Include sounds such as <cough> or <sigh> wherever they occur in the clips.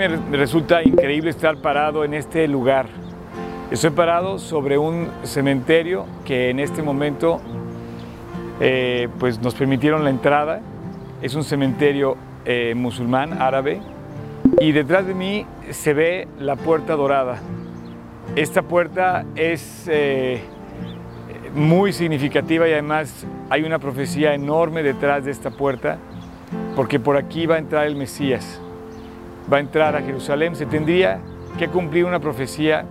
Me resulta increíble estar parado en este lugar. Estoy parado sobre un cementerio que en este momento eh, pues nos permitieron la entrada. Es un cementerio eh, musulmán, árabe, y detrás de mí se ve la puerta dorada. Esta puerta es eh, muy significativa y además hay una profecía enorme detrás de esta puerta, porque por aquí va a entrar el Mesías, va a entrar a Jerusalén, se tendría que cumplir una profecía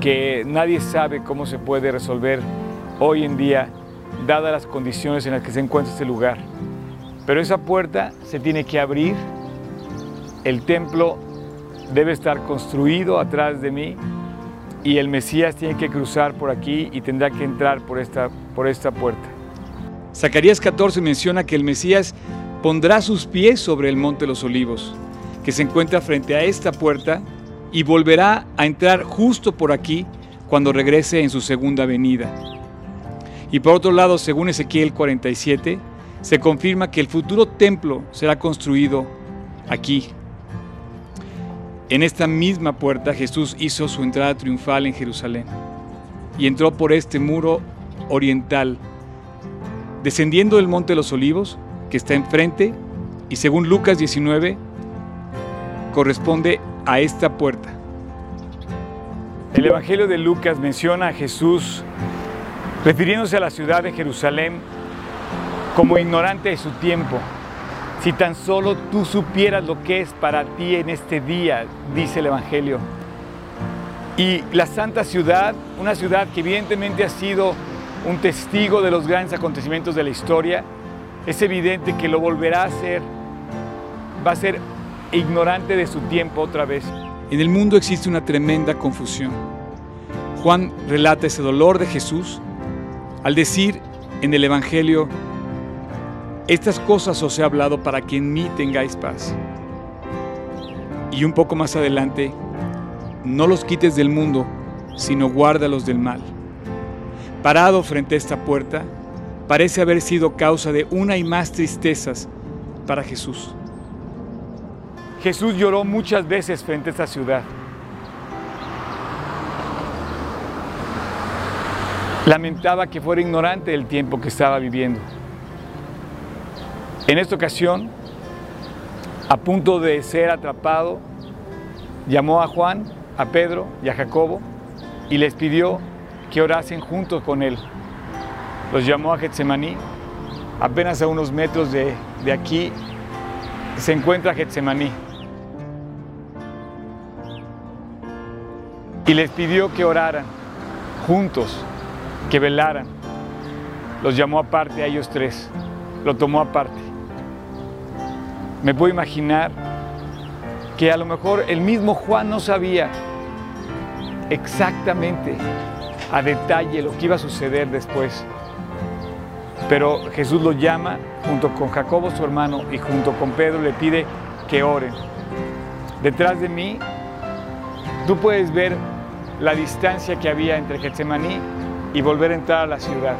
que nadie sabe cómo se puede resolver hoy en día, dadas las condiciones en las que se encuentra este lugar. Pero esa puerta se tiene que abrir, el templo debe estar construido atrás de mí y el Mesías tiene que cruzar por aquí y tendrá que entrar por esta, por esta puerta. Zacarías 14 menciona que el Mesías pondrá sus pies sobre el monte de los olivos, que se encuentra frente a esta puerta y volverá a entrar justo por aquí cuando regrese en su segunda venida. Y por otro lado, según Ezequiel 47, se confirma que el futuro templo será construido aquí, en esta misma puerta Jesús hizo su entrada triunfal en Jerusalén y entró por este muro oriental, descendiendo del Monte de los Olivos, que está enfrente, y según Lucas 19, corresponde a esta puerta. El Evangelio de Lucas menciona a Jesús refiriéndose a la ciudad de Jerusalén como ignorante de su tiempo, si tan solo tú supieras lo que es para ti en este día, dice el Evangelio. Y la santa ciudad, una ciudad que evidentemente ha sido un testigo de los grandes acontecimientos de la historia, es evidente que lo volverá a ser, va a ser ignorante de su tiempo otra vez. En el mundo existe una tremenda confusión. Juan relata ese dolor de Jesús al decir en el Evangelio, estas cosas os he hablado para que en mí tengáis paz. Y un poco más adelante, no los quites del mundo, sino guárdalos del mal. Parado frente a esta puerta, parece haber sido causa de una y más tristezas para Jesús. Jesús lloró muchas veces frente a esta ciudad. Lamentaba que fuera ignorante del tiempo que estaba viviendo. En esta ocasión, a punto de ser atrapado, llamó a Juan, a Pedro y a Jacobo y les pidió que orasen juntos con él. Los llamó a Getsemaní, apenas a unos metros de, de aquí se encuentra Getsemaní. Y les pidió que oraran juntos, que velaran. Los llamó aparte a ellos tres, lo tomó aparte me puedo imaginar que a lo mejor el mismo Juan no sabía exactamente a detalle lo que iba a suceder después. Pero Jesús lo llama junto con Jacobo su hermano y junto con Pedro le pide que oren. Detrás de mí tú puedes ver la distancia que había entre Getsemaní y volver a entrar a la ciudad.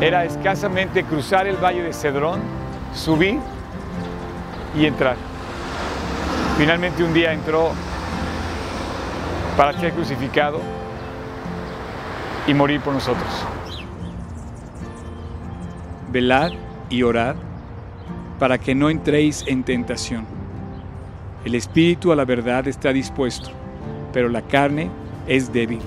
Era escasamente cruzar el valle de Cedrón, subir y entrar. Finalmente un día entró para ser crucificado y morir por nosotros. Velad y orad para que no entréis en tentación. El espíritu a la verdad está dispuesto, pero la carne es débil.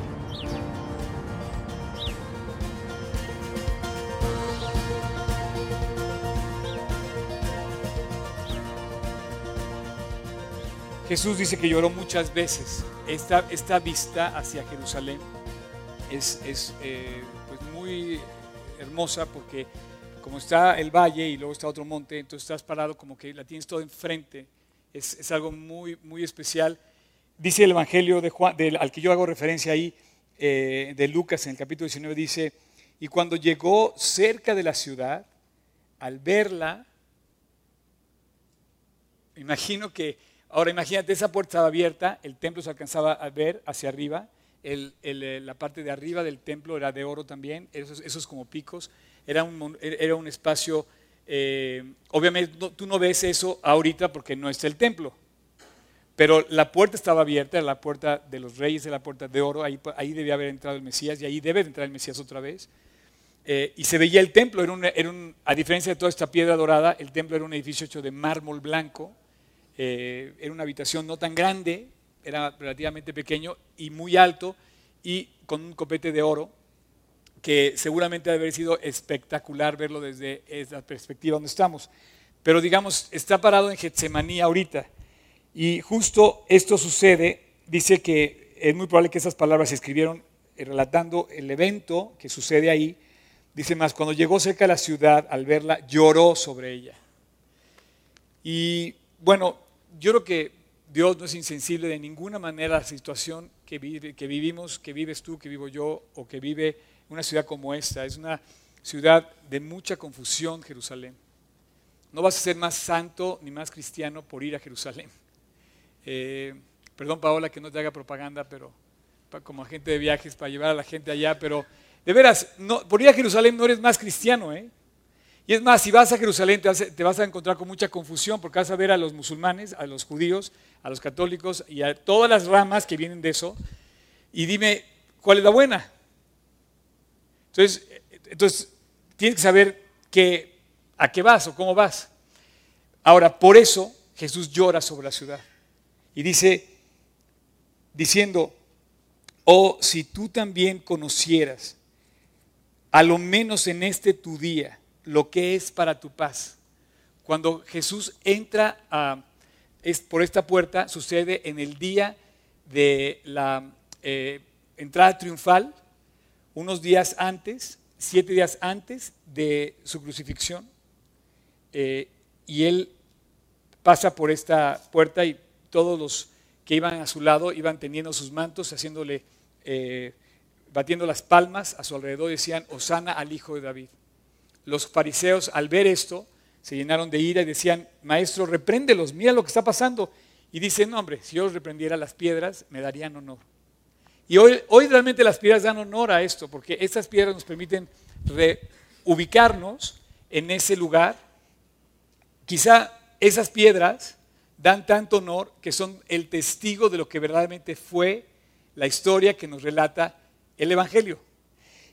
Jesús dice que lloró muchas veces. Esta, esta vista hacia Jerusalén es, eh, pues muy hermosa porque como está el valle y luego está otro monte, entonces estás parado como que la tienes todo enfrente. Es, algo muy, muy especial. Dice el Evangelio de Juan, al que yo hago referencia ahí, eh, de Lucas en el capítulo 19, dice, y cuando llegó cerca de la ciudad, al verla, imagino que Ahora imagínate, esa puerta estaba abierta, el templo se alcanzaba a ver hacia arriba, eh, la parte de arriba del templo era de oro también, esos, esos como picos, era un, era un espacio eh, obviamente tú no ves eso ahorita porque no está el templo. Pero la puerta estaba abierta, la puerta de los reyes, la puerta de oro, ahí, ahí debía haber entrado el Mesías y ahí debe de entrar el Mesías otra vez. Eh, y se veía el templo, era a diferencia de toda esta piedra dorada, el templo era un edificio hecho de mármol blanco, eh, era una habitación no tan grande, era relativamente pequeño y muy alto y con un copete de oro que seguramente debe haber sido espectacular verlo desde esa perspectiva donde estamos. Pero digamos, está parado en Getsemaní ahorita. Y justo esto sucede, dice que es muy probable que esas palabras se escribieron eh, relatando el evento que sucede ahí. Dice más, cuando llegó cerca de la ciudad, al verla, lloró sobre ella. Y bueno, yo creo que Dios no es insensible de ninguna manera a la situación que, vive, que vivimos, que vives tú, que vivo yo, o que vive una ciudad como esta. Es una ciudad de mucha confusión, Jerusalén. No vas a ser más santo ni más cristiano por ir a Jerusalén. Eh, perdón, Paola, que no te haga propaganda, pero como agente de viajes, para llevar a la gente allá, pero de veras, no, por ir a Jerusalén no eres más cristiano, ¿eh? Y es más, si vas a Jerusalén te vas, a encontrar con mucha confusión porque vas a ver a los musulmanes, a los judíos, a los católicos y a todas las ramas que vienen de eso. Y dime, ¿cuál es la buena? Entonces, entonces tienes que saber que, a qué vas o cómo vas. Ahora, por eso Jesús llora sobre la ciudad. Y dice, diciendo, oh, si tú también conocieras, a lo menos en este tu día, lo que es para tu paz. Cuando Jesús entra por esta puerta, sucede en el día de la eh, entrada triunfal, unos días antes, siete días antes de su crucifixión, eh, y él pasa por esta puerta y todos los que iban a su lado iban teniendo sus mantos, haciéndole, eh, batiendo las palmas a su alrededor, decían, Osana al Hijo de David. Los fariseos al ver esto se llenaron de ira y decían, Maestro, repréndelos, mira lo que está pasando. Y dice, no hombre, si yo reprendiera las piedras, me darían honor. Y hoy, hoy realmente las piedras dan honor a esto, porque estas piedras nos permiten reubicarnos en ese lugar. Quizá esas piedras dan tanto honor que son el testigo de lo que verdaderamente fue la historia que nos relata el Evangelio.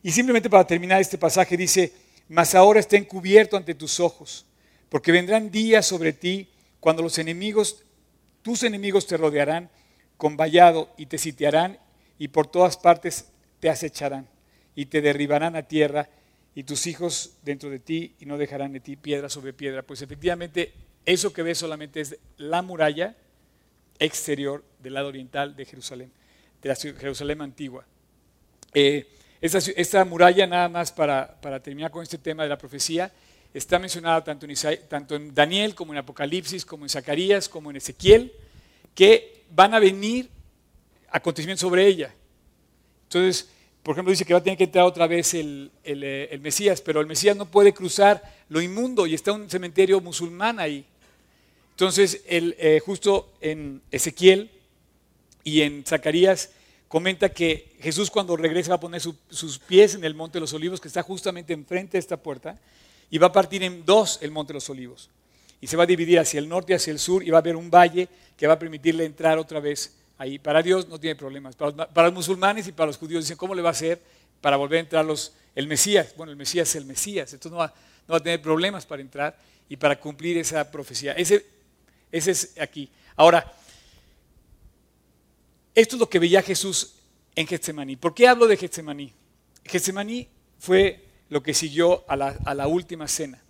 Y simplemente para terminar este pasaje dice, mas ahora está encubierto ante tus ojos, porque vendrán días sobre ti cuando los enemigos, tus enemigos te rodearán con vallado y te sitiarán y por todas partes te acecharán y te derribarán a tierra y tus hijos dentro de ti y no dejarán de ti piedra sobre piedra. Pues efectivamente eso que ves solamente es la muralla exterior del lado oriental de Jerusalén, de la Jerusalén antigua. Eh, esta, muralla, nada más para, terminar con este tema de la profecía, está mencionada tanto en, Daniel como en Apocalipsis, como en Zacarías, como en Ezequiel, que van a venir acontecimientos sobre ella. Entonces, por ejemplo, dice que va a tener que entrar otra vez el, eh, Mesías, pero el Mesías no puede cruzar lo inmundo y está un cementerio musulmán ahí. Entonces, el, eh, justo en Ezequiel y en Zacarías comenta que Jesús cuando regresa va a poner sus pies en el Monte de los Olivos, que está justamente enfrente de esta puerta, y va a partir en dos el Monte de los Olivos. Y se va a dividir hacia el norte y hacia el sur, y va a haber un valle que va a permitirle entrar otra vez ahí. Para Dios no tiene problemas. Para los, musulmanes y para los judíos dicen, ¿cómo le va a hacer para volver a entrar los, el Mesías? Bueno, el Mesías es el Mesías, entonces no va, no va a tener problemas para entrar y para cumplir esa profecía. Ese, ese es aquí. Ahora, esto es lo que veía Jesús en Getsemaní. ¿Por qué hablo de Getsemaní? Getsemaní fue lo que siguió a la, última cena.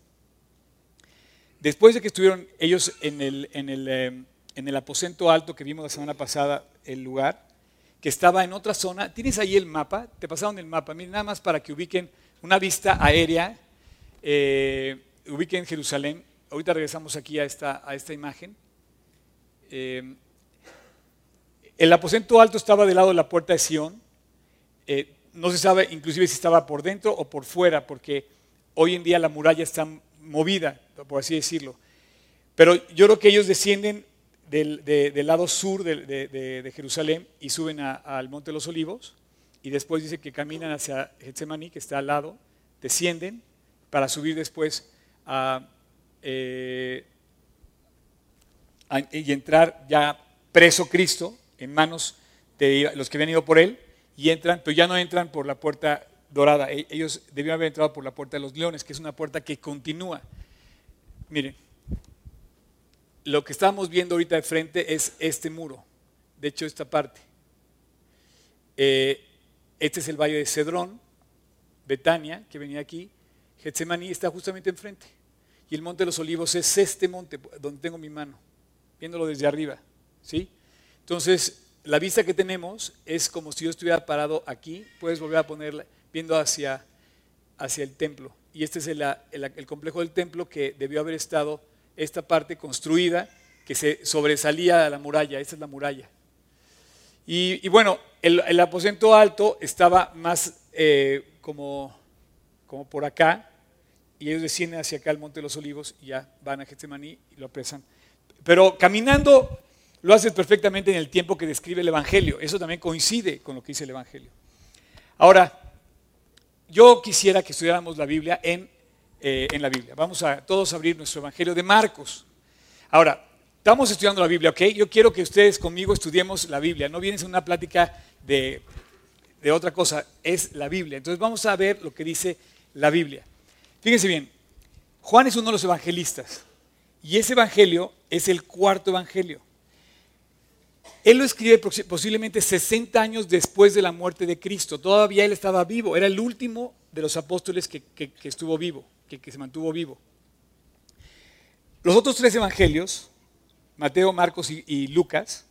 Después de que estuvieron ellos en el, en el eh, en el aposento alto que vimos la semana pasada, el lugar, que estaba en otra zona. ¿Tienes ahí el mapa? Te pasaron el mapa. Miren, nada más para que ubiquen una vista aérea, eh, ubiquen Jerusalén. Ahorita regresamos aquí a esta, a esta imagen. Eh, el aposento alto estaba del lado de la puerta de Sión. Eh, no se sabe inclusive si estaba por dentro o por fuera, porque hoy en día la muralla está movida, por así decirlo. Pero yo creo que ellos descienden del, lado sur de, Jerusalén y suben al Monte de los Olivos y después dice que caminan hacia Getsemaní, que está al lado, descienden para subir después a, eh, y entrar ya preso Cristo en manos de los que habían ido por él y entran, pero ya no entran por la puerta dorada. E, ellos debían haber entrado por la puerta de los leones, que es una puerta que continúa. Miren, lo que estamos viendo ahorita de frente es este muro, de hecho esta parte. Eh, este es el valle de Cedrón, Betania, que venía aquí. Getsemaní está justamente enfrente. Y el monte de los olivos es este monte donde tengo mi mano, viéndolo desde arriba. ¿sí? Entonces, la vista que tenemos es como si yo estuviera parado aquí. Puedes volver a ponerla viendo hacia, hacia el templo. Y este es el, el complejo del templo que debió haber estado esta parte construida que se sobresalía a la muralla. Esa es la muralla. Y, bueno, el, aposento alto estaba más eh, como, como por acá, y ellos descienden hacia acá al Monte de los Olivos y ya van a Getsemaní y lo apresan. Pero caminando lo hace perfectamente en el tiempo que describe el Evangelio. Eso también coincide con lo que dice el Evangelio. Ahora, yo quisiera que estudiáramos la Biblia en, eh, en la Biblia. Vamos a todos abrir nuestro Evangelio de Marcos. Ahora, estamos estudiando la Biblia, ¿ok? Yo quiero que ustedes conmigo estudiemos la Biblia. No vienes a una plática de, de otra cosa, es la Biblia. Entonces vamos a ver lo que dice la Biblia. Fíjense bien, Juan es uno de los evangelistas y ese evangelio es el cuarto evangelio. Él lo escribe posiblemente 60 años después de la muerte de Cristo. Todavía él estaba vivo. Era el último de los apóstoles que, estuvo vivo, que, se mantuvo vivo. Los otros tres evangelios, Mateo, Marcos y, y Lucas,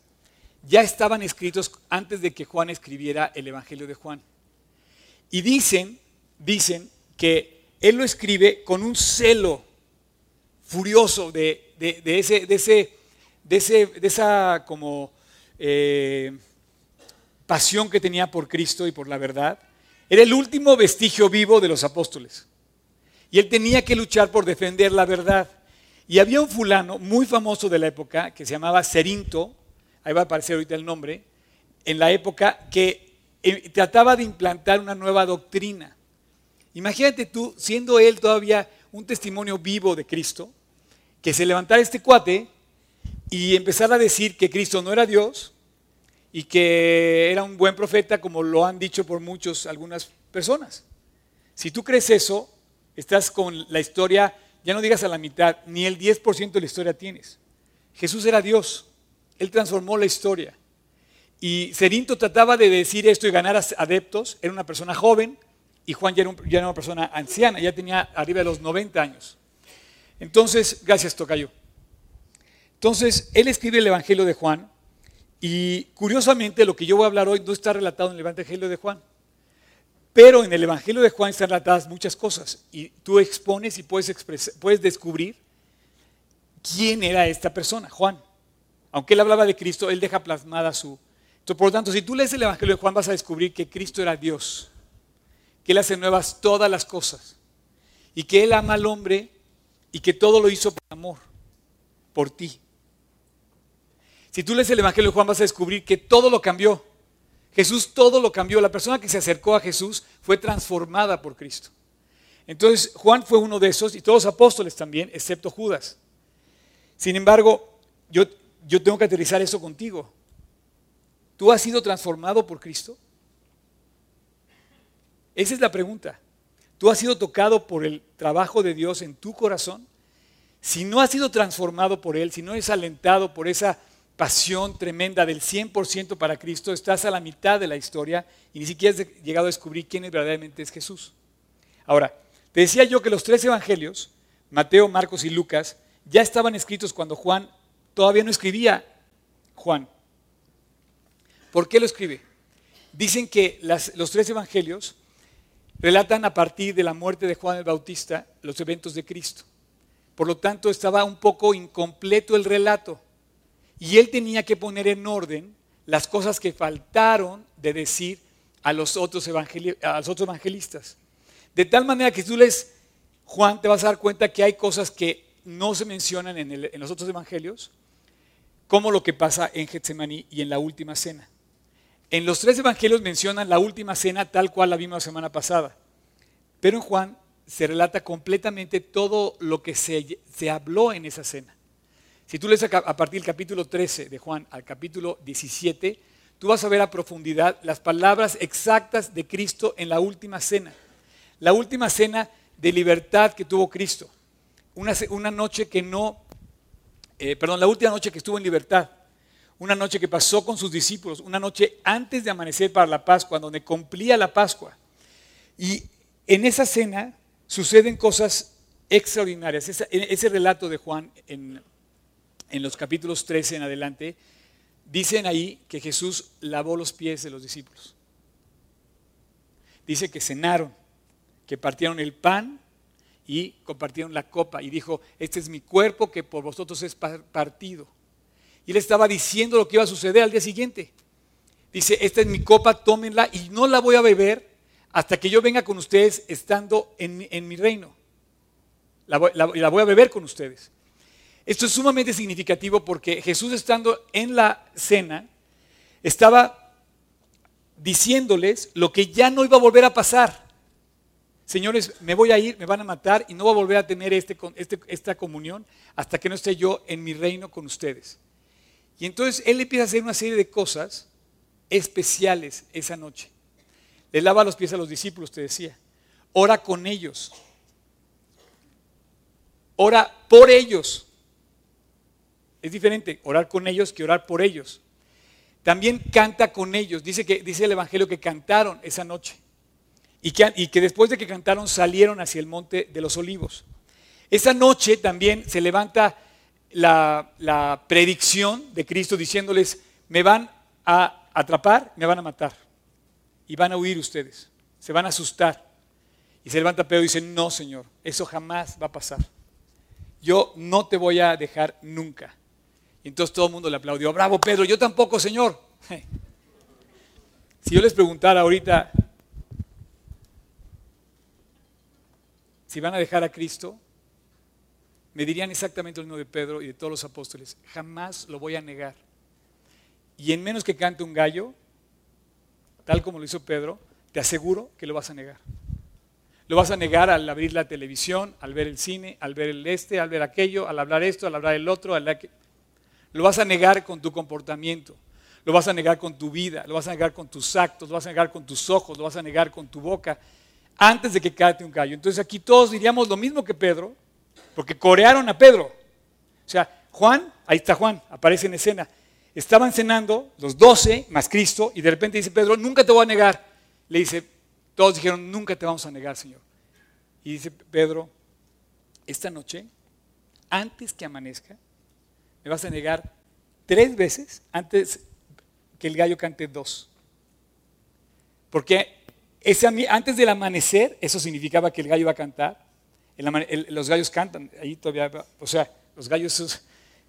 ya estaban escritos antes de que Juan escribiera el evangelio de Juan. Y dicen, dicen que él lo escribe con un celo furioso de, ese, de, ese, de, esa como eh, pasión que tenía por Cristo y por la verdad. Era el último vestigio vivo de los apóstoles. Y él tenía que luchar por defender la verdad. Y había un fulano muy famoso de la época que se llamaba Cerinto, ahí va a aparecer ahorita el nombre, en la época que eh, trataba de implantar una nueva doctrina. Imagínate tú, siendo él todavía un testimonio vivo de Cristo, que se levantara este cuate y empezara a decir que Cristo no era Dios y que era un buen profeta, como lo han dicho por muchos, algunas personas. Si tú crees eso, estás con la historia, ya no digas a la mitad, ni el 10% de la historia tienes. Era era Dios, Él transformó la historia. Y Cerinto trataba de decir esto y ganar adeptos, era una persona joven, y Juan ya era, una persona anciana, ya tenía arriba de los 90 años. Entonces, gracias Tocayo. Entonces, él escribe el Evangelio de Juan y curiosamente lo que yo voy a hablar hoy no está relatado en el Evangelio de Juan. Pero en el Evangelio de Juan están relatadas muchas cosas y tú expones y puedes, puedes descubrir quién era esta persona, Juan. Aunque él hablaba de Cristo, él deja plasmada su... por lo tanto, si tú lees el Evangelio de Juan vas a descubrir que Cristo era Dios que Él hace nuevas todas las cosas y que Él ama al hombre y que todo lo hizo por amor, por ti. Si tú lees el Evangelio de Juan vas a descubrir que todo lo cambió. Jesús todo lo cambió. La persona que se acercó a Jesús fue transformada por Cristo. Entonces Juan fue uno de esos y todos los apóstoles también, excepto Judas. Sin embargo, yo, yo tengo que aterrizar eso contigo. ¿Tú has sido transformado por Cristo? Esa es la pregunta. ¿Tú has sido tocado por el trabajo de Dios en tu corazón? Si no has sido transformado por Él, si no eres alentado por esa pasión tremenda del 100% para Cristo, estás a la mitad de la historia y ni siquiera has llegado a descubrir quién verdaderamente es Jesús. Ahora, te decía yo que los tres evangelios, Mateo, Marcos y Lucas, ya estaban escritos cuando Juan todavía no escribía Juan. ¿Por qué lo escribe? Dicen que los tres evangelios relatan a partir de la muerte de Juan el Bautista los eventos de Cristo. Por lo tanto, estaba un poco incompleto el relato. Y él tenía que poner en orden las cosas que faltaron de decir a los otros, evangelistas. De tal manera que tú lees Juan, te vas a dar cuenta que hay cosas que no se mencionan en, en los otros evangelios, como lo que pasa en Getsemaní y en la última cena. En los tres evangelios mencionan la última cena tal cual la vimos la semana pasada. Pero en Juan se relata completamente todo lo que se, se habló en esa cena. Si tú lees a, partir del capítulo 13 de Juan al capítulo 17, tú vas a ver a profundidad las palabras exactas de Cristo en la última cena. La última cena de libertad que tuvo Cristo. Una, una noche que no, eh, perdón, la última noche que estuvo en libertad. Una noche que pasó con sus discípulos, una noche antes de amanecer para la Pascua, donde cumplía la Pascua. Y en esa cena suceden cosas extraordinarias. En ese relato de Juan en, en los capítulos 13 en adelante, dicen ahí que Jesús lavó los pies de los discípulos. Dice que cenaron, que partieron el pan y compartieron la copa y dijo, este es mi cuerpo que por vosotros es par- partido. Y él estaba diciendo lo que iba a suceder al día siguiente. Dice, esta es mi copa, tómenla y no la voy a beber hasta que yo venga con ustedes estando en, mi reino. La la- voy a beber con ustedes. Esto es sumamente significativo porque Jesús estando en la cena estaba diciéndoles lo que ya no iba a volver a pasar. Señores, me voy a ir, me van a matar y no voy a volver a tener este, este- esta comunión hasta que no esté yo en mi reino con ustedes. Y entonces él empieza a hacer una serie de cosas especiales esa noche. Le lava los pies a los discípulos, te decía. Ora con ellos. Ora por ellos. Es diferente orar con ellos que orar por ellos. También canta con ellos. Dice, que, dice el Evangelio que cantaron esa noche. Y que, y que después de que cantaron salieron hacia el monte de los olivos. Esa noche también se levanta la, predicción de Cristo diciéndoles, me van a atrapar, me van a matar. Y van a huir ustedes. Se van a asustar. Y se levanta Pedro y dice, no, Señor, eso jamás va a pasar. Yo no te voy a dejar nunca. Y entonces todo el mundo le aplaudió, bravo Pedro, yo tampoco, Señor. <laughs> Si yo les preguntara ahorita si van a dejar a Cristo, me dirían exactamente lo mismo de Pedro y de todos los apóstoles. Jamás lo voy a negar. Y en menos que cante un gallo, tal como lo hizo Pedro, te aseguro que lo vas a negar. Lo vas a negar al abrir la televisión, al ver el cine, al ver el este, al ver aquello, al hablar esto, al hablar el otro, al aqu- Lo vas a negar con tu comportamiento, lo vas a negar con tu vida, lo vas a negar con tus actos, lo vas a negar con tus ojos, lo vas a negar con tu boca, antes de que cante un gallo. Entonces aquí todos diríamos lo mismo que Pedro, porque corearon a Pedro. O sea, Juan, ahí está Juan, aparece en escena. Estaban cenando los doce más Cristo y de repente dice Pedro, nunca te voy a negar. Le dice, todos dijeron, nunca te vamos a negar, Señor. Y dice Pedro, esta noche, antes que amanezca, me vas a negar tres veces antes que el gallo cante dos. Porque ese antes del amanecer, eso significaba que el gallo iba a cantar. El los gallos cantan, ahí todavía, o sea, los gallos, eso,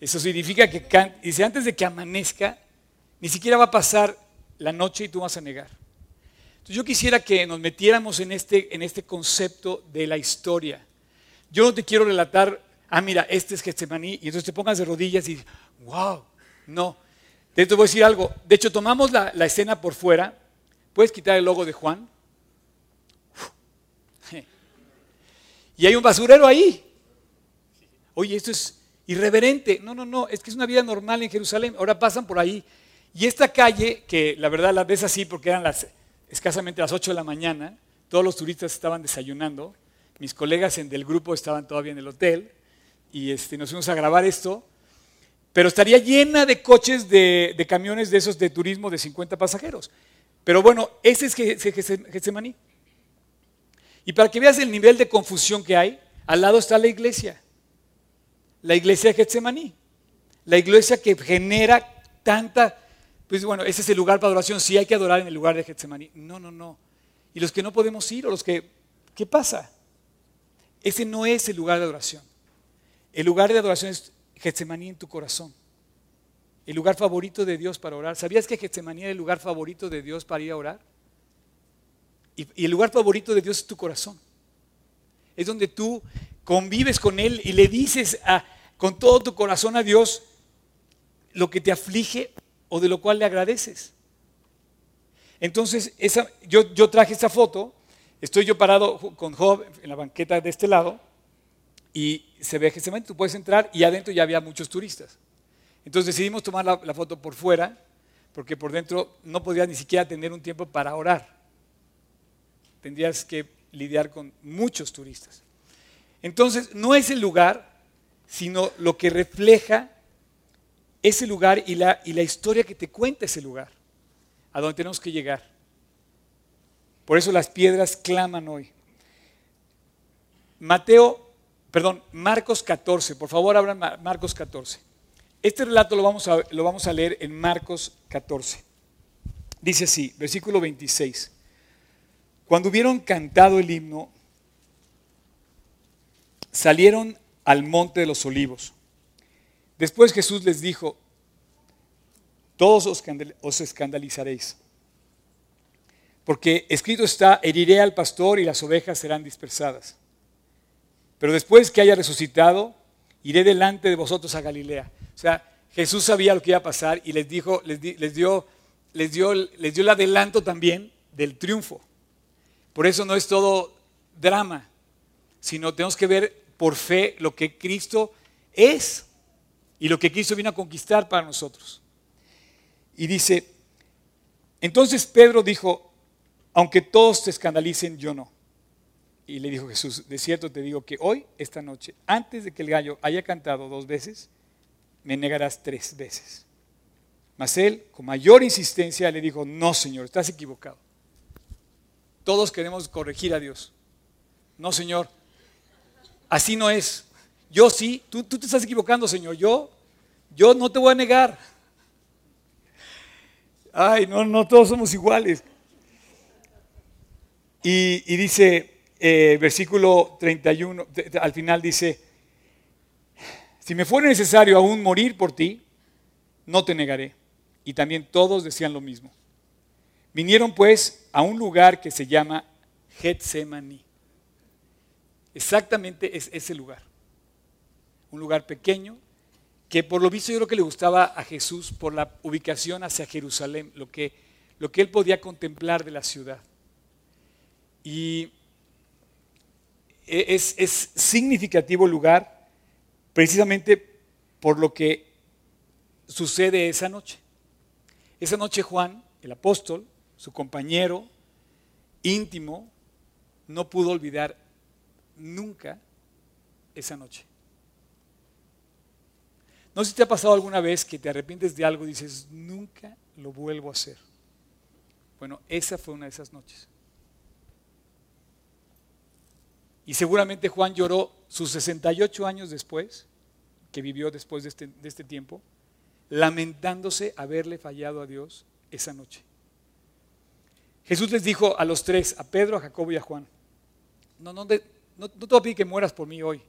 eso significa que can- dice, antes de que amanezca, ni siquiera va a pasar la noche y tú vas a negar. Entonces yo quisiera que nos metiéramos en este, en este concepto de la historia. Yo no te quiero relatar, ah, mira, este es Getsemaní, y entonces te pongas de rodillas y, wow, no. Te te voy a decir algo. De hecho, tomamos la, la escena por fuera. ¿Puedes quitar el logo de Juan? Y hay un basurero ahí. Oye, esto es irreverente. No, no, no, es que es una vida normal en Jerusalén. Ahora pasan por ahí. Y esta calle, que la verdad la ves así porque eran escasamente las 8 de la mañana, todos los turistas estaban desayunando, mis colegas del grupo estaban todavía en el hotel y este, nos fuimos a grabar esto, pero estaría llena de coches de, de camiones de esos de turismo de 50 pasajeros. Pero bueno, ese es Ge- Ge- Getsemaní. Y para que veas el nivel de confusión que hay, al lado está la iglesia. La iglesia de Getsemaní. La iglesia que genera tanta, pues bueno, ese es el lugar para adoración, sí hay que adorar en el lugar de Getsemaní. No, no, no. Y los que no podemos ir o los que, ¿qué pasa? Ese no es el lugar de adoración. El lugar de adoración es Getsemaní en tu corazón. El lugar favorito de Dios para orar. ¿Sabías que Getsemaní era el lugar favorito de Dios para ir a orar? Y, el lugar favorito de Dios es tu corazón. Es donde tú convives con Él y le dices con todo tu corazón a Dios lo que te aflige o de lo cual le agradeces. Entonces, yo, traje esta foto. estoy yo parado con Job en la banqueta de este lado y se ve Getsemaní, tú puedes entrar y adentro ya había muchos turistas. Entonces decidimos tomar la, la foto por fuera porque por dentro no podías ni siquiera tener un tiempo para orar. Tendrías que lidiar con muchos turistas. Entonces, no es el lugar, sino lo que refleja ese lugar y la, historia que te cuenta ese lugar, a donde tenemos que llegar. Por eso las piedras claman hoy. Mateo, perdón, Marcos 14, por favor abran Marcos 14. Este relato lo vamos, a, lo vamos a leer en Marcos 14. Dice así, versículo 26. Cuando hubieron cantado el himno, salieron al monte de los olivos. Después Jesús les dijo, todos os escandalizaréis, porque escrito está, heriré al pastor y las ovejas serán dispersadas. Pero después que haya resucitado, iré delante de vosotros a Galilea. O sea, Jesús sabía lo que iba a pasar y les dijo, les, les, dio, les, dio, les dio el adelanto también del triunfo. Por eso no es todo drama, sino tenemos que ver por fe lo que Cristo es y lo que Cristo vino a conquistar para nosotros. Y dice, entonces Pedro dijo, aunque todos te escandalicen, yo no. Y le dijo Jesús, de cierto te digo que hoy, esta noche, antes de que el gallo haya cantado dos veces, me negarás tres veces. Mas él, con mayor insistencia, le dijo, no, Señor, estás equivocado. Todos queremos corregir a Dios. No, Señor, así no es. Yo sí, tú, te estás equivocando, Señor. Yo, yo no te voy a negar. Ay, no, no todos somos iguales. Y, dice, eh, versículo 31, al final dice, si me fuera necesario aún morir por ti, no te negaré. Y también todos decían lo mismo. Vinieron pues a un lugar que se llama Getsemaní. Exactamente es ese lugar. Un lugar pequeño que por lo visto yo creo que le gustaba a Jesús por la ubicación hacia Jerusalén, lo que, lo que él podía contemplar de la ciudad. Y es, es significativo el lugar precisamente por lo que sucede esa noche. Esa noche Juan, el apóstol, su compañero íntimo, no pudo olvidar nunca esa noche. No sé si te ha pasado alguna vez que te arrepientes de algo y dices, nunca lo vuelvo a hacer. Bueno, esa fue una de esas noches. Y seguramente Juan lloró sus 68 años después, que vivió después de este, de este tiempo, lamentándose haberle fallado a Dios esa noche. Jesús les dijo a los tres, a Pedro, a Jacobo y a Juan, no, no, te voy a pedir que mueras por mí hoy,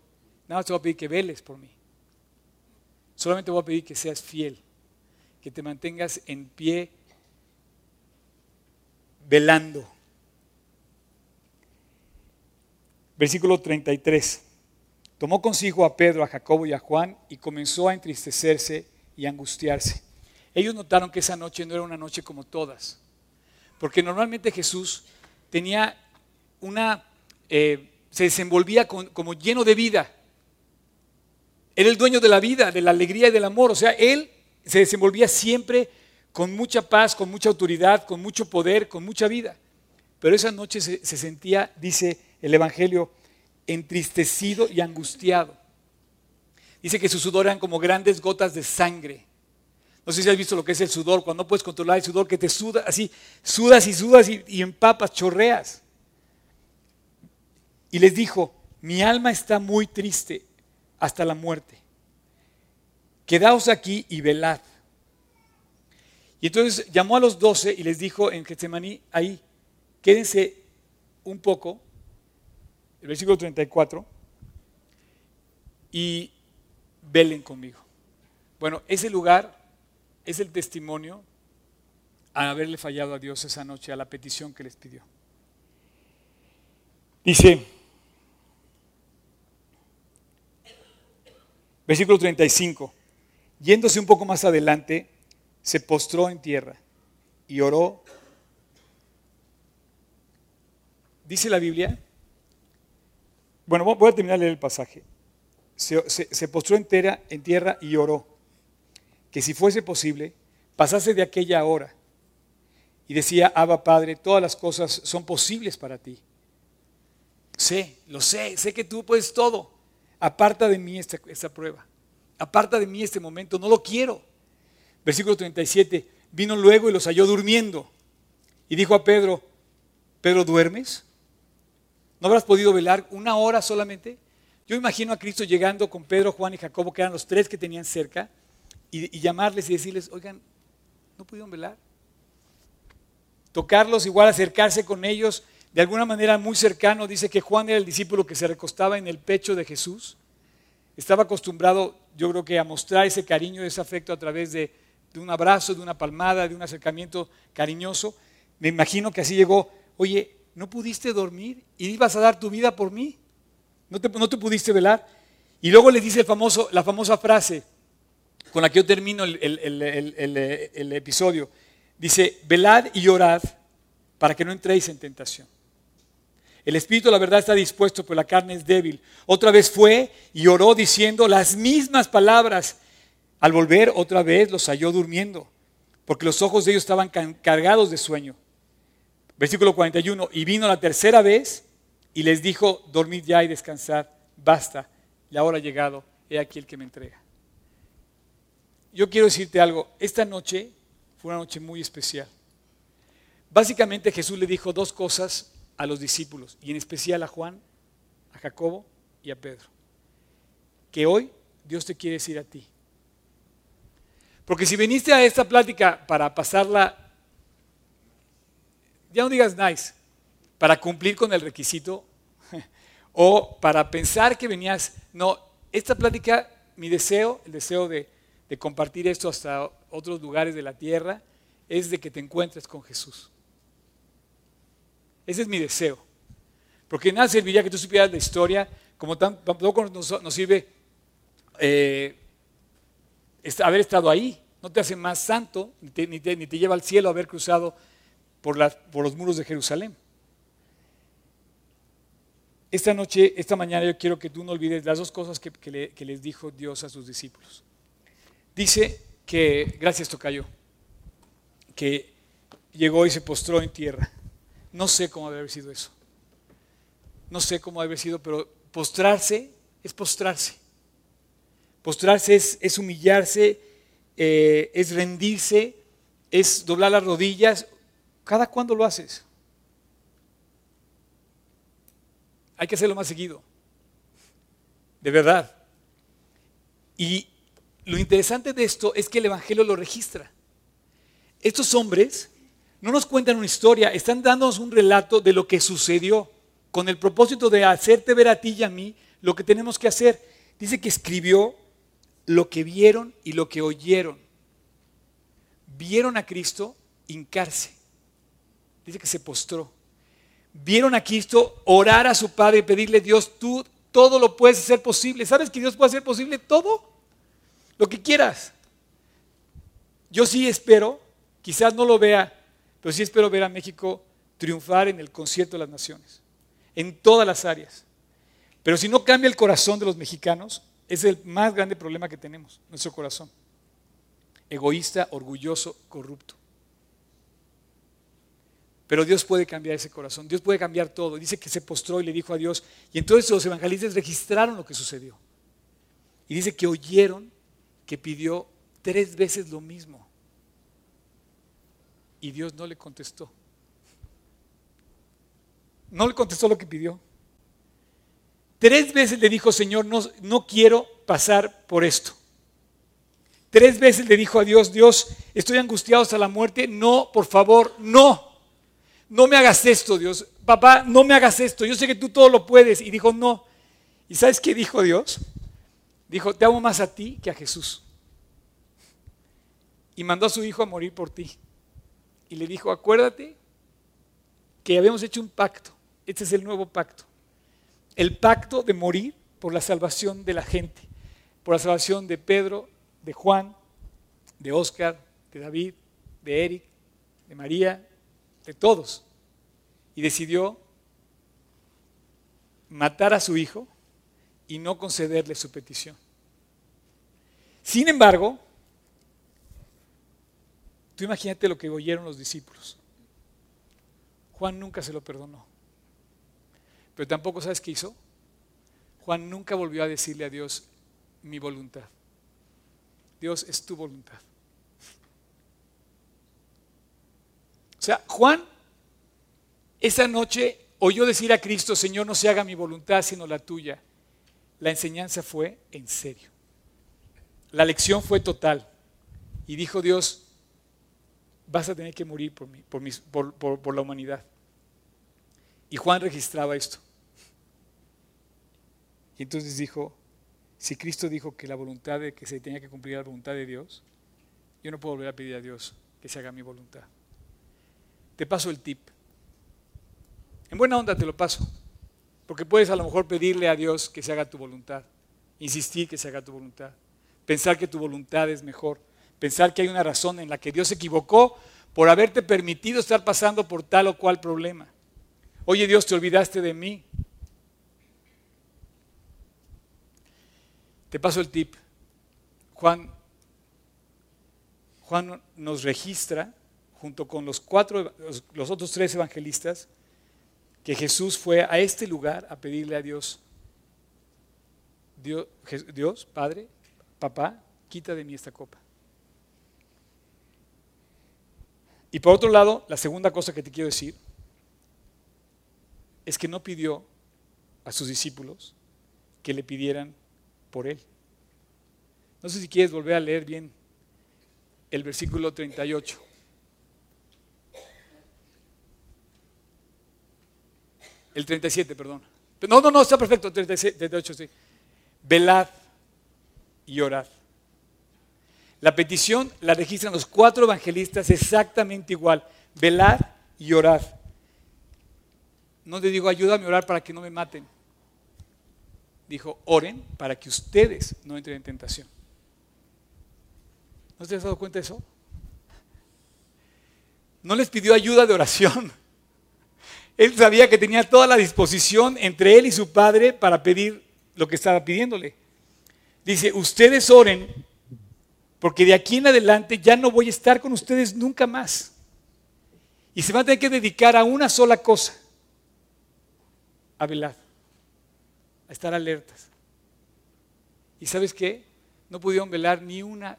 nada más te voy a pedir que veles por mí. Solamente voy a pedir que seas fiel, que te mantengas en pie velando. Versículo 33. Tomó consigo a Pedro, a Jacobo y a Juan y comenzó a entristecerse y angustiarse. Ellos notaron que esa noche no era una noche como todas. Porque normalmente Jesús tenía una, eh, se desenvolvía como lleno de vida. Era el dueño de la vida, de la alegría y del amor. O sea, él se desenvolvía siempre con mucha paz, con mucha autoridad, con mucho poder, con mucha vida. Pero esa noche se, se sentía, dice el Evangelio, entristecido y angustiado. Dice que sus sudor eran como grandes gotas de sangre. No sé si has visto lo que es el sudor, cuando no puedes controlar el sudor, que te suda así, sudas y sudas y, y empapas, chorreas. Y les dijo, mi alma está muy triste hasta la muerte. Quedaos aquí y velad. Y entonces llamó a los doce y les dijo en Getsemaní, ahí, quédense un poco, el versículo 34, y velen conmigo. Bueno, ese lugar es el testimonio a haberle fallado a Dios esa noche, a la petición que les pidió. Dice, versículo 35, yéndose un poco más adelante, se postró en tierra y oró. dice la Biblia, bueno, voy a terminar de leer el pasaje. Se, se postró entera en tierra y oró, que si fuese posible, pasase de aquella hora. Y decía, Abba Padre, todas las cosas son posibles para ti. Sé, lo sé, sé que tú puedes todo. Aparta de mí esta, esta prueba. Aparta de mí este momento, no lo quiero. Versículo 37, vino luego y los halló durmiendo. Y dijo a Pedro, Pedro, ¿duermes? ¿No habrás podido velar una hora solamente? Yo imagino a Cristo llegando con Pedro, Juan y Jacobo, que eran los tres que tenían cerca, y, llamarles y decirles, oigan, ¿no pudieron velar? Tocarlos, igual acercarse con ellos, de alguna manera muy cercano. Dice que Juan era el discípulo que se recostaba en el pecho de Jesús. Estaba acostumbrado, yo creo que, a mostrar ese cariño, ese afecto a través de, de un abrazo, de una palmada, de un acercamiento cariñoso. Me imagino que así llegó, oye, ¿no pudiste dormir y ibas a dar tu vida por mí? ¿No te, no te pudiste velar? Y luego le dice el famoso, la famosa frase con la que yo termino el, episodio. Dice, velad y orad para que no entréis en tentación. El espíritu, la verdad, está dispuesto, pero la carne es débil. Otra vez fue y oró diciendo las mismas palabras. Al volver, otra vez los halló durmiendo, porque los ojos de ellos estaban cargados de sueño. Versículo 41, y vino la tercera vez y les dijo, dormid ya y descansad, basta, la hora ha llegado, he aquí el que me entrega. Yo quiero decirte algo, esta noche fue una noche muy especial. Básicamente Jesús le dijo dos cosas a los discípulos, y en especial a Juan, a Jacobo y a Pedro. Que hoy Dios te quiere decir a ti. Porque si viniste a esta plática para pasarla ya no digas nice, para cumplir con el requisito <laughs> o para pensar que venías, no, esta plática, mi deseo, el deseo de, de compartir esto hasta otros lugares de la tierra, es de que te encuentres con Jesús. Ese es mi deseo. Porque nada serviría que tú supieras la historia, como tampoco nos, sirve eh, haber estado ahí. No te hace más santo, ni te lleva al cielo haber cruzado por, los muros de Jerusalén. Esta noche, esta mañana yo quiero que tú no olvides las dos cosas que, les dijo Dios a sus discípulos. Dice que, gracias Tocayo, que llegó y se postró en tierra. No sé cómo debe haber sido eso. No sé cómo debe haber sido, pero postrarse es postrarse. Postrarse es, humillarse, eh, es rendirse, es doblar las rodillas ¿Cada cuándo lo haces? Hay que hacerlo más seguido. De verdad. Y lo interesante de esto es que el Evangelio lo registra. Estos hombres no nos cuentan una historia, están dándonos un relato de lo que sucedió con el propósito de hacerte ver a ti y a mí lo que tenemos que hacer. Dice que escribió lo que vieron y lo que oyeron. Vieron a Cristo hincarse Dice que se postró. Vieron a Cristo orar a su Padre y pedirle, Dios, tú todo lo puedes hacer posible. ¿Sabes que Dios puede hacer posible todo? Lo que quieras. Yo sí espero, quizás no lo vea, pero sí espero ver a México triunfar en el concierto de las naciones, en todas las áreas. Pero si no cambia el corazón de los mexicanos, es el más grande problema que tenemos, nuestro corazón. Egoísta, orgulloso, corrupto. Pero Dios puede cambiar ese corazón, Dios puede cambiar todo. Dice que se postró y le dijo a Dios. Y entonces los evangelistas registraron lo que sucedió. Y dice que oyeron que pidió tres veces lo mismo. Y Dios no le contestó. No le contestó lo que pidió. Tres veces le dijo, Señor, no, no quiero pasar por esto. Tres veces le dijo a Dios, Dios, estoy angustiado hasta la muerte. No, por favor, no no me hagas esto, Dios. Papá, no me hagas esto. Yo sé que tú todo lo puedes. Y dijo, no. ¿Y sabes qué dijo Dios? Dijo, te amo más a ti que a Jesús. Y mandó a su hijo a morir por ti. Y le dijo, acuérdate que habíamos hecho un pacto. Este es el nuevo pacto. El pacto de morir por la salvación de la gente. Por la salvación de Pedro, de Juan, de Oscar, de David, de Eric, de María, de todos. Y decidió matar a su hijo y no concederle su petición. Sin embargo, tú imagínate lo que oyeron los discípulos. Juan nunca se lo perdonó. Pero tampoco sabes qué hizo. Juan nunca volvió a decirle a Dios mi voluntad. Dios es tu voluntad. O sea, Juan esa noche oyó decir a Cristo, Señor, no se haga mi voluntad sino la tuya. La enseñanza fue en serio. La lección fue total. Y dijo Dios, vas a tener que morir por, mí, por, la humanidad. Y Juan registraba esto. Y entonces dijo, si Cristo dijo que la voluntad de que se tenía que cumplir la voluntad de Dios, yo no puedo volver a pedir a Dios que se haga mi voluntad. Te paso el tip. En buena onda te lo paso. Porque puedes a lo mejor pedirle a Dios que se haga tu voluntad, insistir que se haga tu voluntad, pensar que tu voluntad es mejor, pensar que hay una razón en la que Dios se equivocó por haberte permitido estar pasando por tal o cual problema. Oye Dios, te olvidaste de mí. Te paso el tip. Juan, Juan nos registra, junto con los, cuatro, los otros tres evangelistas, que Jesús fue a este lugar a pedirle a Dios, Dios, Padre, papá, quita de mí esta copa. Y por otro lado, la segunda cosa que te quiero decir es que no pidió a sus discípulos que le pidieran por él. No sé si quieres volver a leer bien el versículo 38. El 37, perdón. No, no, no, está perfecto. 37, 38, sí. Velad y orad. La petición la registran los cuatro evangelistas exactamente igual. Velad y orad. No le digo, ayúdame a orar para que no me maten. Dijo, oren para que ustedes no entren en tentación. ¿No te has dado cuenta de eso? No les pidió ayuda de oración. Él sabía que tenía toda la disposición entre él y su padre para pedir lo que estaba pidiéndole. Dice, ustedes oren porque de aquí en adelante ya no voy a estar con ustedes nunca más. Y se van a tener que dedicar a una sola cosa, a velar, a estar alertas. ¿Y sabes qué? No pudieron velar ni una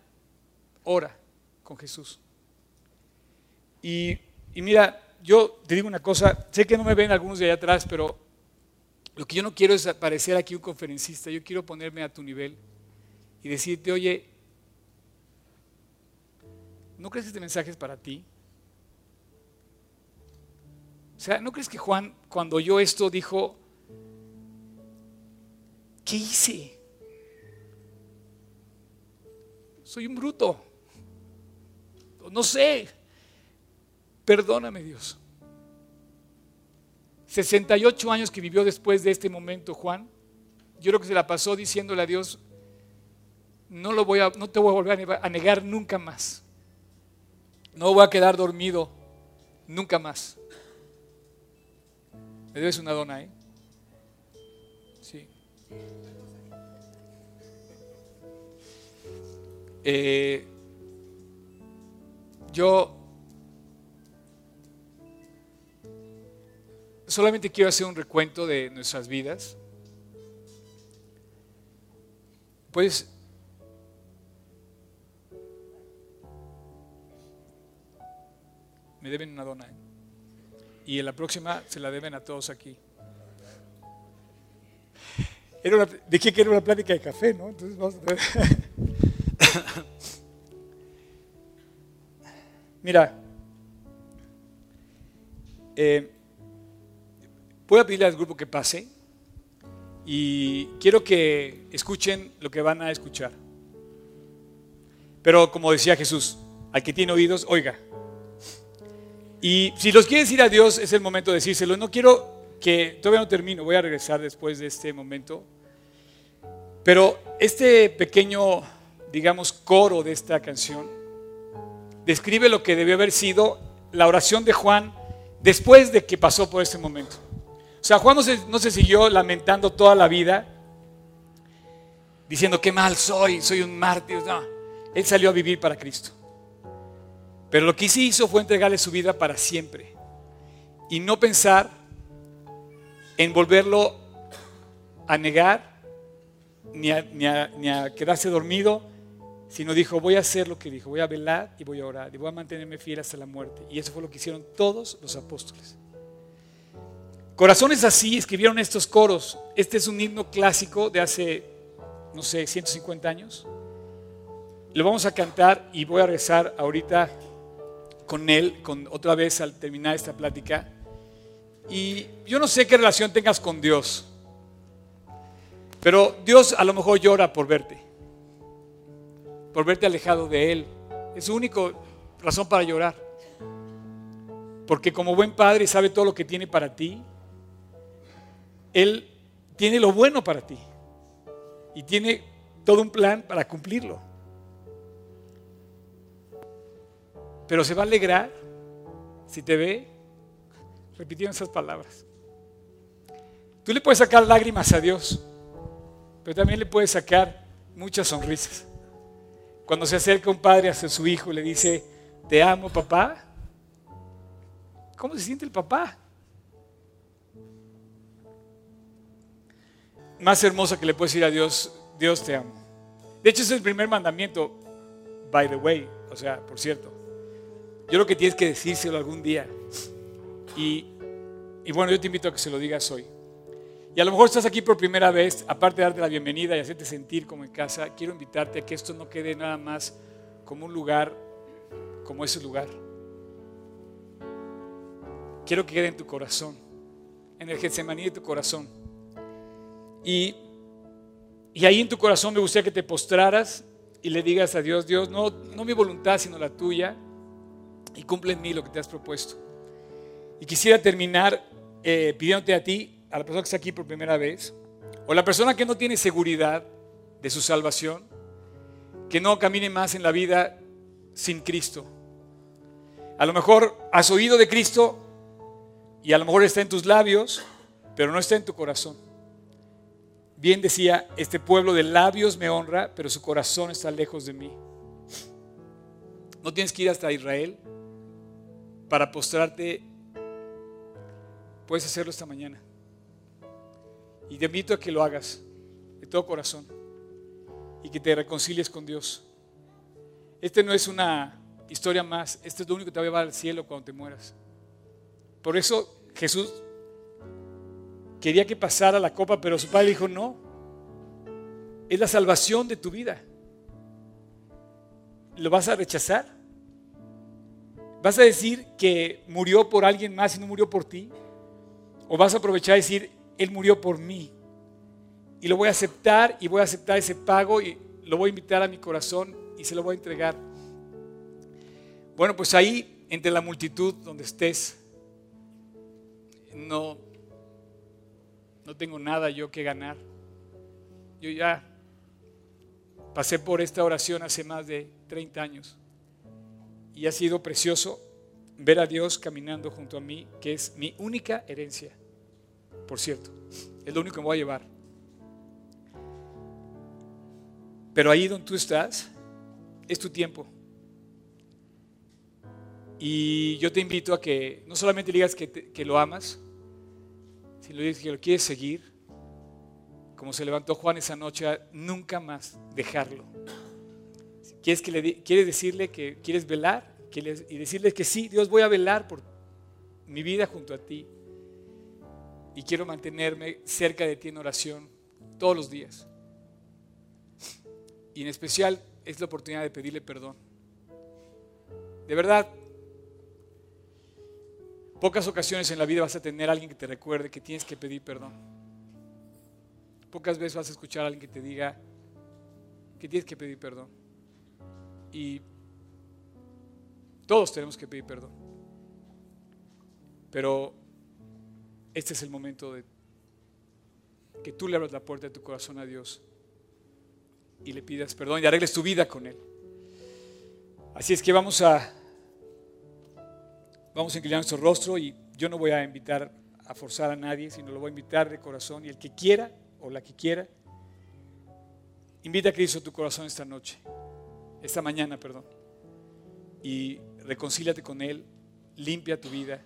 hora con Jesús. Y, y mira, yo te digo una cosa, sé que no me ven algunos de allá atrás, pero lo que yo no quiero es parecer aquí un conferencista, yo quiero ponerme a tu nivel y decirte, oye, ¿no crees que este mensaje es para ti? O sea, ¿no crees que Juan cuando oyó esto dijo, ¿qué hice? Soy un bruto. No sé, Perdóname Dios. 68 años que vivió después de este momento Juan, yo creo que se la pasó diciéndole a Dios, no, lo voy a, te voy a volver a negar nunca más. No voy a quedar dormido nunca más. Me debes una dona, ¿eh? Sí. Eh, yo solamente quiero hacer un recuento de nuestras vidas. Pues me deben una dona. ¿eh? Y en la próxima se la deben a todos aquí. Era una, dije que era una plática de café, ¿no? Entonces vamos a ver. <laughs> Mira, eh, Voy a pedirle al grupo que pase y quiero que escuchen lo que van a escuchar. Pero como decía Jesús, al que tiene oídos, oiga. Y si los quiere decir a Dios, es el momento de decírselo. No quiero que, todavía no termino, voy a regresar después de este momento. Pero este pequeño, digamos, coro de esta canción describe lo que debió haber sido la oración de Juan después de que pasó por este momento. O sea, Juan no se, siguió lamentando toda la vida, diciendo qué mal soy, soy un mártir. No, él salió a vivir para Cristo. Pero lo que sí hizo fue entregarle su vida para siempre y no pensar en volverlo a negar ni a quedarse dormido, sino dijo, voy a hacer lo que dijo, voy a velar y voy a orar y voy a mantenerme fiel hasta la muerte. Y eso fue lo que hicieron todos los apóstoles. Corazones así escribieron estos coros. Este es un himno clásico de hace, no sé, 150 años. Lo vamos a cantar y voy a rezar ahorita con él, con otra vez al terminar esta plática. Y yo no sé qué relación tengas con Dios, pero Dios a lo mejor llora por verte, por verte alejado de Él. Es su única razón para llorar. Porque como buen padre sabe todo lo que tiene para ti, Él tiene lo bueno para ti y tiene todo un plan para cumplirlo. Pero se va a alegrar si te ve repitiendo esas palabras. Tú le puedes sacar lágrimas a Dios, pero también le puedes sacar muchas sonrisas. Cuando se acerca un padre hacia su hijo y le dice, te amo papá, ¿cómo se siente el papá? Más hermosa que le puedes decir a Dios, Dios te amo. De hecho, es el primer mandamiento, by the way, o sea, por cierto. Yo creo que tienes que decírselo algún día. Y, y bueno, yo te invito a que se lo digas hoy. Y a lo mejor estás aquí por primera vez, aparte de darte la bienvenida y hacerte sentir como en casa, quiero invitarte a que esto no quede nada más como un lugar, como ese lugar. Quiero que quede en tu corazón, en el Getsemaní de tu corazón. Y, y ahí en tu corazón me gustaría que te postraras y le digas a Dios, Dios, no, no mi voluntad, sino la tuya, y cumple en mí lo que te has propuesto. Y quisiera terminar eh, pidiéndote a ti, a la persona que está aquí por primera vez, o la persona que no tiene seguridad de su salvación, que no camine más en la vida sin Cristo. A lo mejor has oído de Cristo y a lo mejor está en tus labios, pero no está en tu corazón. Bien decía, este pueblo de labios me honra, pero su corazón está lejos de mí. No tienes que ir hasta Israel para postrarte. Puedes hacerlo esta mañana. Y te invito a que lo hagas de todo corazón y que te reconcilies con Dios. Este no es una historia más, este es lo único que te va a llevar al cielo cuando te mueras. Por eso Jesús quería que pasara la copa, pero su padre dijo, no, es la salvación de tu vida. ¿Lo vas a rechazar? ¿Vas a decir que murió por alguien más y no murió por ti? ¿O vas a aprovechar y decir, Él murió por mí? Y lo voy a aceptar y voy a aceptar ese pago y lo voy a invitar a mi corazón y se lo voy a entregar. Bueno, pues ahí, entre la multitud donde estés, no, no tengo nada yo que ganar. Yo ya pasé por esta oración hace más de 30 años y ha sido precioso ver a Dios caminando junto a mí, que es mi única herencia, por cierto, es lo único que me voy a llevar. Pero ahí donde tú estás, es tu tiempo. Y yo te invito a que no solamente digas que, que lo amas, sino digas que lo quieres seguir, como se levantó Juan esa noche, nunca más dejarlo. Si quieres, que le quieres decirle que quieres velar y decirle que sí, Dios, voy a velar por mi vida junto a ti. Y quiero mantenerme cerca de ti en oración todos los días. Y en especial es la oportunidad de pedirle perdón. De verdad, pocas ocasiones en la vida vas a tener a alguien que te recuerde que tienes que pedir perdón. Pocas veces vas a escuchar a alguien que te diga que tienes que pedir perdón. Y todos tenemos que pedir perdón. Pero este es el momento de que tú le abras la puerta de tu corazón a Dios y le pidas perdón y arregles tu vida con Él. Así es que vamos a vamos a inclinar nuestro rostro y yo no voy a invitar a forzar a nadie, sino lo voy a invitar de corazón. Y el que quiera o la que quiera, invita a Cristo tu corazón esta noche, esta mañana, perdón. Y reconcíliate con Él, limpia tu vida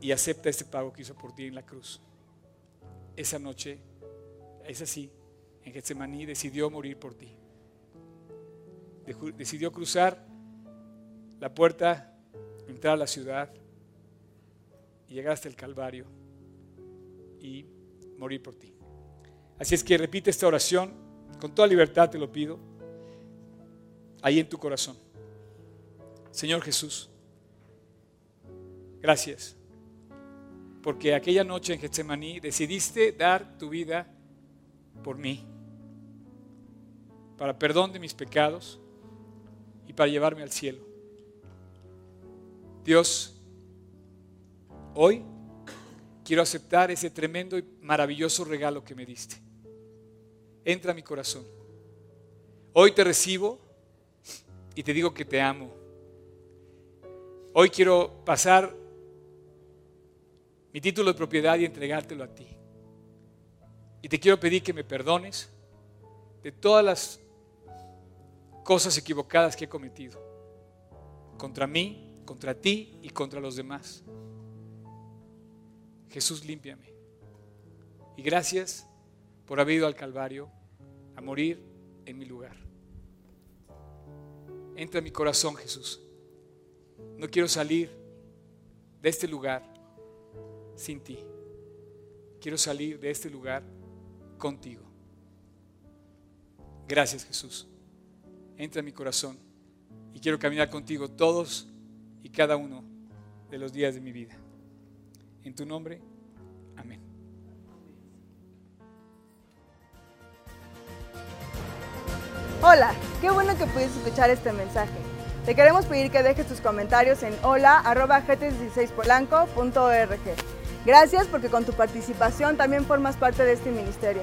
y acepta este pago que hizo por ti en la cruz. Esa noche, es así, en Getsemaní decidió morir por ti. Decidió cruzar la puerta, entrar a la ciudad y llegar hasta el Calvario y morir por ti. Así es que repite esta oración, con toda libertad te lo pido, ahí en tu corazón. Señor Jesús, gracias, porque aquella noche en Getsemaní decidiste dar tu vida por mí, para perdón de mis pecados y para llevarme al cielo. Dios, hoy quiero aceptar ese tremendo y maravilloso regalo que me diste. Entra a mi corazón. Hoy te recibo y te digo que te amo. Hoy quiero pasar mi título de propiedad y entregártelo a ti. Y te quiero pedir que me perdones de todas las cosas equivocadas que he cometido. Contra mí, contra ti y contra los demás. Jesús, límpiame. Y gracias por haber ido al Calvario a morir en mi lugar. Entra en mi corazón, Jesús. No quiero salir de este lugar sin ti. Quiero salir de este lugar contigo. Gracias, Jesús entra en mi corazón y quiero caminar contigo todos y cada uno de los días de mi vida. En tu nombre, amén. Hola, qué bueno que pudiste escuchar este mensaje. Te queremos pedir que dejes tus comentarios en hola.gt16polanco.org. Gracias porque con tu participación también formas parte de este ministerio.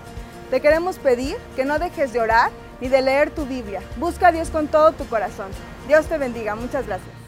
Te queremos pedir que no dejes de orar y de leer tu Biblia. Busca a Dios con todo tu corazón. Dios te bendiga. Muchas gracias.